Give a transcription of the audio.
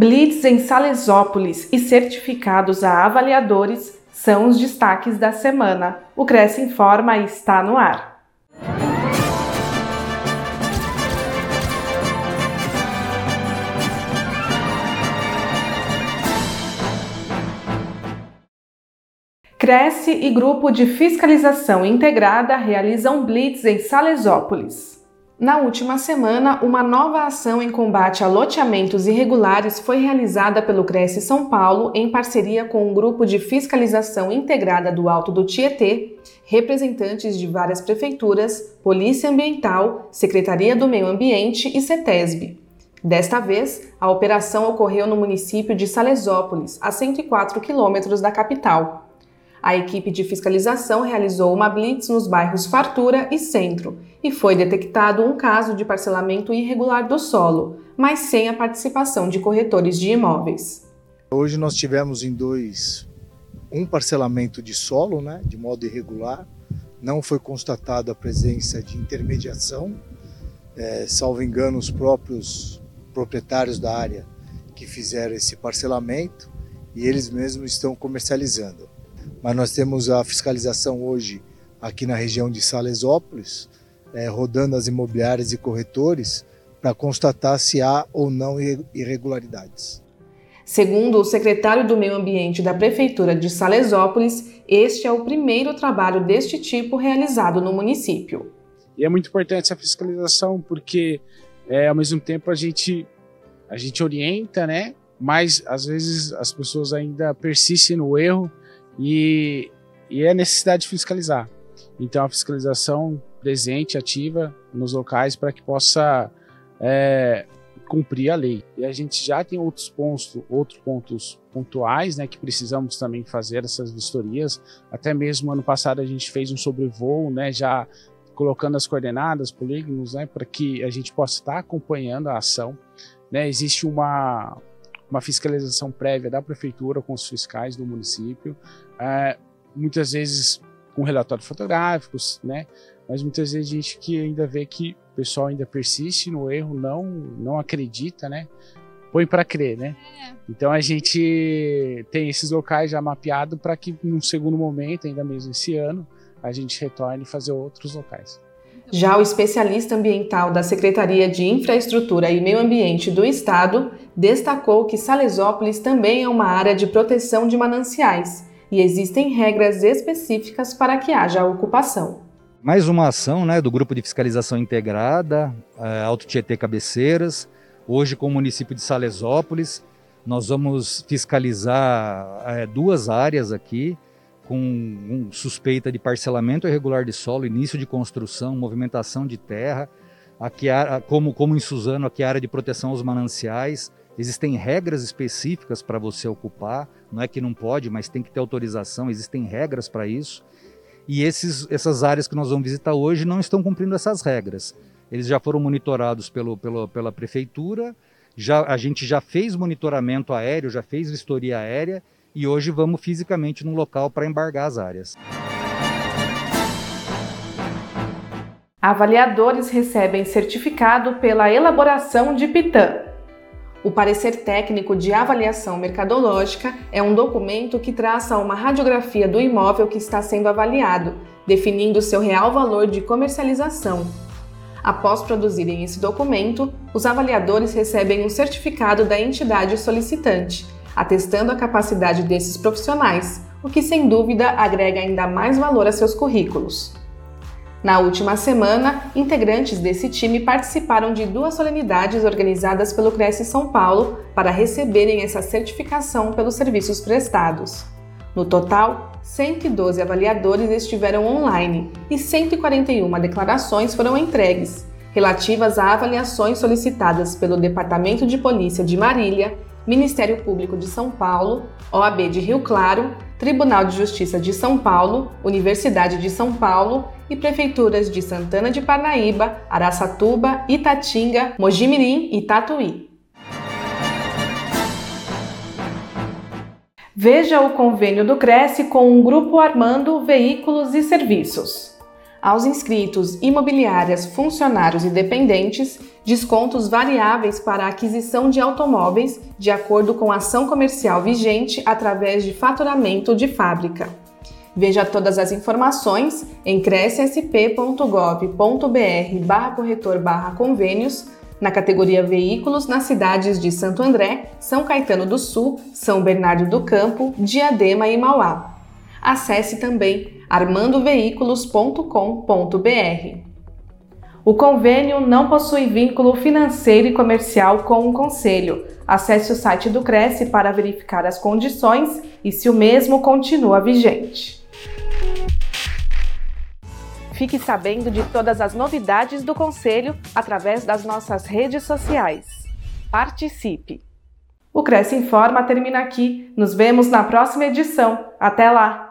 Blitz em Salesópolis e certificados a avaliadores são os destaques da semana. O Cresce Informa está no ar. Cresce e Grupo de Fiscalização Integrada realizam blitz em Salesópolis. Na última semana, uma nova ação em combate a loteamentos irregulares foi realizada pelo Cresce São Paulo em parceria com um grupo de fiscalização integrada do Alto do Tietê, representantes de várias prefeituras, Polícia Ambiental, Secretaria do Meio Ambiente e CETESB. Desta vez, a operação ocorreu no município de Salesópolis, a 104 quilômetros da capital. A equipe de fiscalização realizou uma blitz nos bairros Fartura e Centro e foi detectado um caso de parcelamento irregular do solo, mas sem a participação de corretores de imóveis. Hoje nós tivemos em dois um parcelamento de solo, né, de modo irregular. Não foi constatada a presença de intermediação, é, salvo engano, os próprios proprietários da área que fizeram esse parcelamento e eles mesmos estão comercializando mas nós temos a fiscalização hoje aqui na região de Salesópolis, é, rodando as imobiliárias e corretores para constatar se há ou não irregularidades. Segundo o secretário do Meio Ambiente da Prefeitura de Salesópolis, este é o primeiro trabalho deste tipo realizado no município. E é muito importante essa fiscalização porque, é, ao mesmo tempo, a gente, a gente orienta, né? mas às vezes as pessoas ainda persistem no erro e, e é necessidade de fiscalizar. Então, a fiscalização presente, ativa nos locais para que possa é, cumprir a lei. E a gente já tem outros pontos, outros pontos pontuais, né, que precisamos também fazer essas vistorias. Até mesmo ano passado a gente fez um sobrevoo, né, já colocando as coordenadas, polígonos, né, para que a gente possa estar acompanhando a ação. Né, existe uma uma fiscalização prévia da prefeitura com os fiscais do município, é, muitas vezes com relatórios fotográficos, né? Mas muitas vezes a gente que ainda vê que o pessoal ainda persiste no erro, não não acredita, né? Põe para crer, né? É. Então a gente tem esses locais já mapeados para que num segundo momento, ainda mesmo esse ano, a gente retorne e fazer outros locais. Já o especialista ambiental da Secretaria de Infraestrutura e Meio Ambiente do Estado destacou que Salesópolis também é uma área de proteção de mananciais e existem regras específicas para que haja ocupação. Mais uma ação né, do Grupo de Fiscalização Integrada, é, Alto Tietê Cabeceiras, hoje com o município de Salesópolis. Nós vamos fiscalizar é, duas áreas aqui, com um, suspeita de parcelamento irregular de solo, início de construção, movimentação de terra. Aqui, como, como em Suzano, aqui a área de proteção aos mananciais. Existem regras específicas para você ocupar, não é que não pode, mas tem que ter autorização, existem regras para isso. E esses, essas áreas que nós vamos visitar hoje não estão cumprindo essas regras. Eles já foram monitorados pelo, pelo, pela prefeitura, já, a gente já fez monitoramento aéreo, já fez vistoria aérea e hoje vamos fisicamente no local para embargar as áreas. Avaliadores recebem certificado pela elaboração de PITAM. O parecer técnico de avaliação mercadológica é um documento que traça uma radiografia do imóvel que está sendo avaliado, definindo seu real valor de comercialização. Após produzirem esse documento, os avaliadores recebem um certificado da entidade solicitante atestando a capacidade desses profissionais, o que sem dúvida agrega ainda mais valor a seus currículos. Na última semana, integrantes desse time participaram de duas solenidades organizadas pelo Cresce São Paulo para receberem essa certificação pelos serviços prestados. No total, 112 avaliadores estiveram online e 141 declarações foram entregues, relativas a avaliações solicitadas pelo Departamento de Polícia de Marília, Ministério Público de São Paulo, OAB de Rio Claro, Tribunal de Justiça de São Paulo, Universidade de São Paulo e prefeituras de Santana de Parnaíba, Araçatuba, Itatinga, Mojimirim e Tatuí. Veja o convênio do Cresce com o Grupo Armando Veículos e Serviços. Aos inscritos, imobiliárias, funcionários e dependentes, descontos variáveis para a aquisição de automóveis de acordo com a ação comercial vigente através de faturamento de fábrica. Veja todas as informações em crescsp.gov.br barra corretor barra convênios na categoria Veículos nas cidades de Santo André, São Caetano do Sul, São Bernardo do Campo, Diadema e Mauá. Acesse também armandoveículos.com.br. O convênio não possui vínculo financeiro e comercial com o Conselho. Acesse o site do Cresce para verificar as condições e se o mesmo continua vigente. Fique sabendo de todas as novidades do Conselho através das nossas redes sociais. Participe! O Cresce Informa termina aqui. Nos vemos na próxima edição. Até lá!